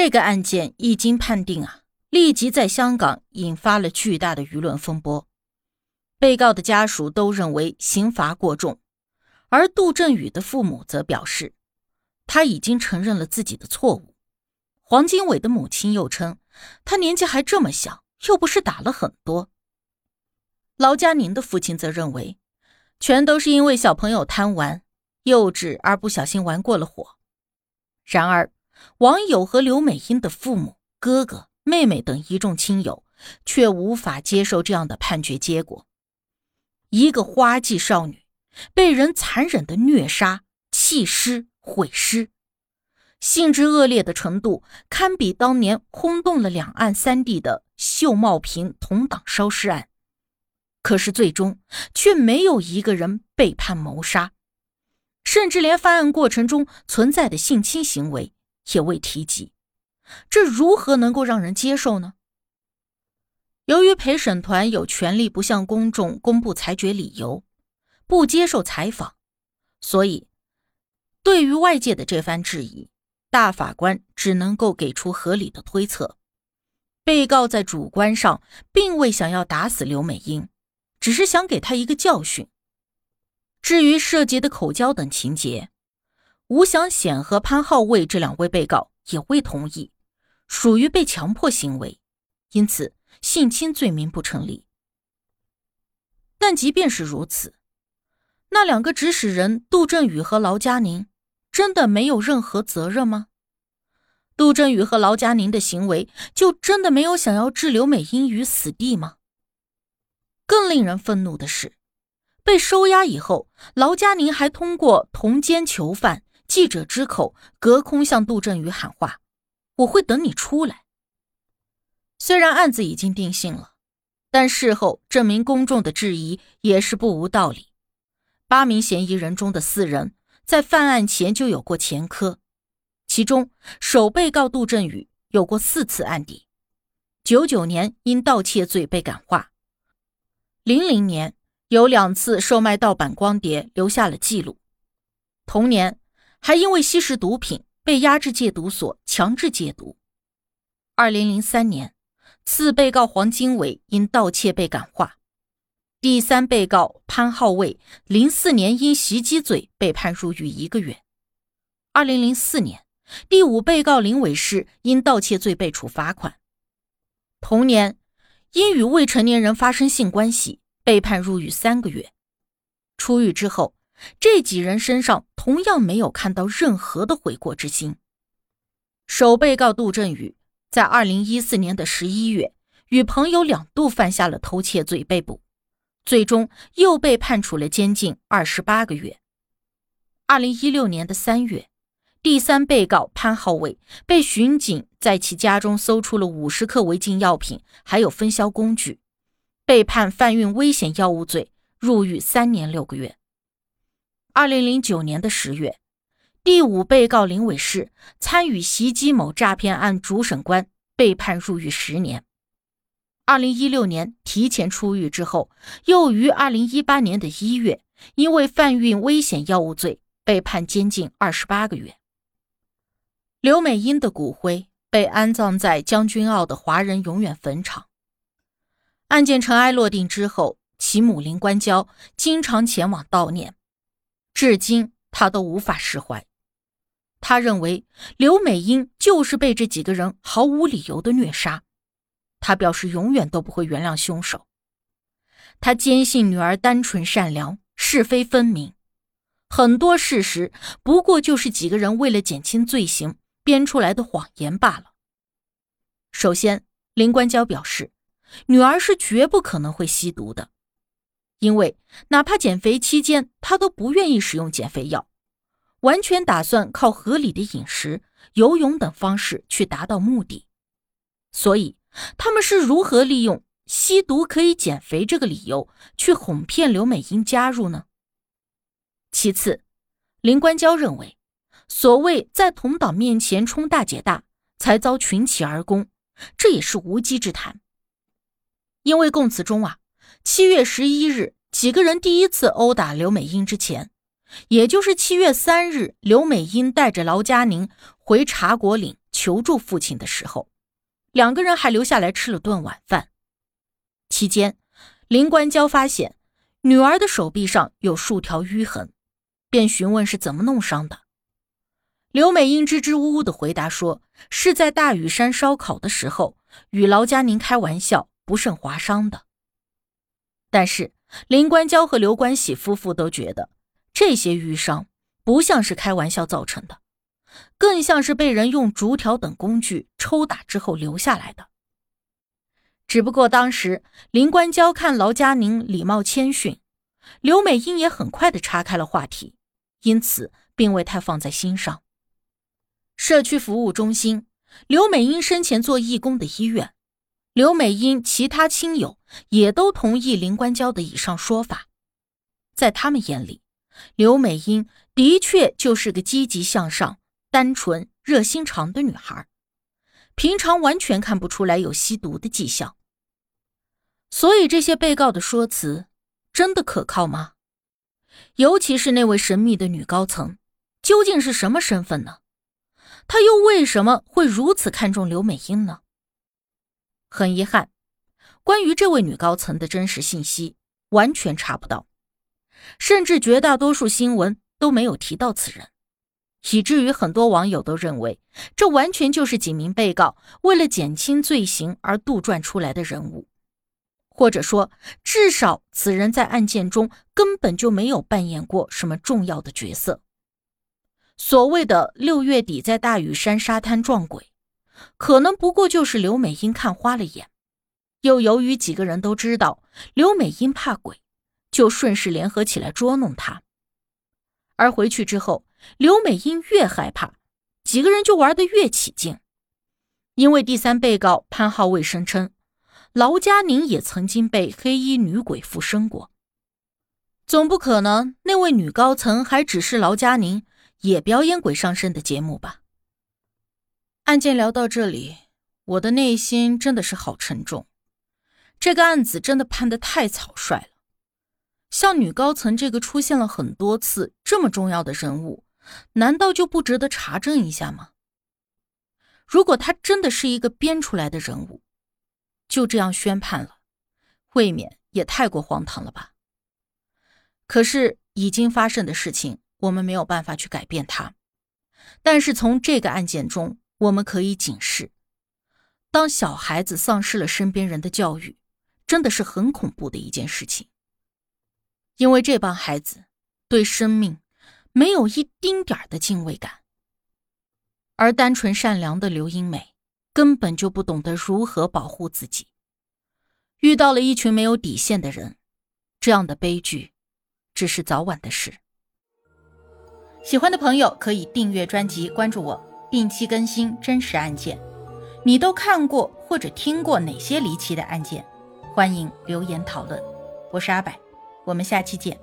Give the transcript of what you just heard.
这个案件一经判定啊，立即在香港引发了巨大的舆论风波。被告的家属都认为刑罚过重，而杜振宇的父母则表示，他已经承认了自己的错误。黄经纬的母亲又称，他年纪还这么小，又不是打了很多。劳佳宁的父亲则认为，全都是因为小朋友贪玩、幼稚而不小心玩过了火。然而，网友和刘美英的父母、哥哥、妹妹等一众亲友却无法接受这样的判决结果。一个花季少女被人残忍的虐杀、弃尸、毁尸，性质恶劣的程度堪比当年轰动了两岸三地的秀茂坪同党烧尸案。可是最终却没有一个人被判谋杀，甚至连犯案过程中存在的性侵行为。也未提及，这如何能够让人接受呢？由于陪审团有权利不向公众公布裁决理由，不接受采访，所以对于外界的这番质疑，大法官只能够给出合理的推测：被告在主观上并未想要打死刘美英，只是想给她一个教训。至于涉及的口交等情节，吴祥显和潘浩卫这两位被告也未同意，属于被强迫行为，因此性侵罪名不成立。但即便是如此，那两个指使人杜振宇和劳佳宁真的没有任何责任吗？杜振宇和劳佳宁的行为就真的没有想要置刘美英于死地吗？更令人愤怒的是，被收押以后，劳佳宁还通过同监囚犯。记者之口隔空向杜振宇喊话：“我会等你出来。”虽然案子已经定性了，但事后证明公众的质疑也是不无道理。八名嫌疑人中的四人在犯案前就有过前科，其中首被告杜振宇有过四次案底，九九年因盗窃罪被感化，零零年有两次售卖盗版光碟留下了记录，同年。还因为吸食毒品被押至戒毒所强制戒毒。二零零三年，次被告黄经纬因盗窃被感化，第三被告潘浩卫零四年因袭击罪被判入狱一个月。二零零四年，第五被告林伟士因盗窃罪被处罚款。同年，因与未成年人发生性关系被判入狱三个月。出狱之后。这几人身上同样没有看到任何的悔过之心。首被告杜振宇在二零一四年的十一月与朋友两度犯下了偷窃罪被捕，最终又被判处了监禁二十八个月。二零一六年的三月，第三被告潘浩伟被巡警在其家中搜出了五十克违禁药品，还有分销工具，被判贩运危险药物罪，入狱三年六个月。二零零九年的十月，第五被告林伟世参与袭击某诈骗案主审官，被判入狱十年。二零一六年提前出狱之后，又于二零一八年的一月，因为贩运危险药物罪被判监禁二十八个月。刘美英的骨灰被安葬在将军澳的华人永远坟场。案件尘埃落定之后，其母林关娇经常前往悼念。至今，他都无法释怀。他认为刘美英就是被这几个人毫无理由的虐杀。他表示永远都不会原谅凶手。他坚信女儿单纯善良，是非分明，很多事实不过就是几个人为了减轻罪行编出来的谎言罢了。首先，林关娇表示，女儿是绝不可能会吸毒的。因为哪怕减肥期间，他都不愿意使用减肥药，完全打算靠合理的饮食、游泳等方式去达到目的。所以，他们是如何利用吸毒可以减肥这个理由去哄骗刘美英加入呢？其次，林关娇认为，所谓在同党面前充大姐大，才遭群起而攻，这也是无稽之谈。因为供词中啊。七月十一日，几个人第一次殴打刘美英之前，也就是七月三日，刘美英带着劳佳宁回茶果岭求助父亲的时候，两个人还留下来吃了顿晚饭。期间，林关娇发现女儿的手臂上有数条淤痕，便询问是怎么弄伤的。刘美英支支吾吾的回答说：“是在大屿山烧烤的时候，与劳佳宁开玩笑，不慎划伤的。”但是林关娇和刘关喜夫妇都觉得这些淤伤不像是开玩笑造成的，更像是被人用竹条等工具抽打之后留下来的。只不过当时林关娇看劳佳宁礼貌谦逊，刘美英也很快的岔开了话题，因此并未太放在心上。社区服务中心，刘美英生前做义工的医院，刘美英其他亲友也都同意林关娇的以上说法。在他们眼里，刘美英的确就是个积极向上、单纯、热心肠的女孩，平常完全看不出来有吸毒的迹象。所以，这些被告的说辞真的可靠吗？尤其是那位神秘的女高层，究竟是什么身份呢？他又为什么会如此看重刘美英呢？很遗憾，关于这位女高层的真实信息完全查不到，甚至绝大多数新闻都没有提到此人，以至于很多网友都认为这完全就是几名被告为了减轻罪行而杜撰出来的人物，或者说，至少此人在案件中根本就没有扮演过什么重要的角色。所谓的六月底在大屿山沙滩撞鬼，可能不过就是刘美英看花了眼，又由于几个人都知道刘美英怕鬼，就顺势联合起来捉弄她。而回去之后，刘美英越害怕，几个人就玩得越起劲。因为第三被告潘浩卫声称，劳佳宁也曾经被黑衣女鬼附身过，总不可能那位女高层还只是劳佳宁。也表演鬼上身的节目吧。案件聊到这里，我的内心真的是好沉重。这个案子真的判的太草率了。像女高层这个出现了很多次这么重要的人物，难道就不值得查证一下吗？如果他真的是一个编出来的人物，就这样宣判了，未免也太过荒唐了吧？可是已经发生的事情。我们没有办法去改变它，但是从这个案件中，我们可以警示：当小孩子丧失了身边人的教育，真的是很恐怖的一件事情。因为这帮孩子对生命没有一丁点的敬畏感，而单纯善良的刘英美根本就不懂得如何保护自己，遇到了一群没有底线的人，这样的悲剧只是早晚的事。喜欢的朋友可以订阅专辑，关注我，定期更新真实案件。你都看过或者听过哪些离奇的案件？欢迎留言讨论。我是阿柏，我们下期见。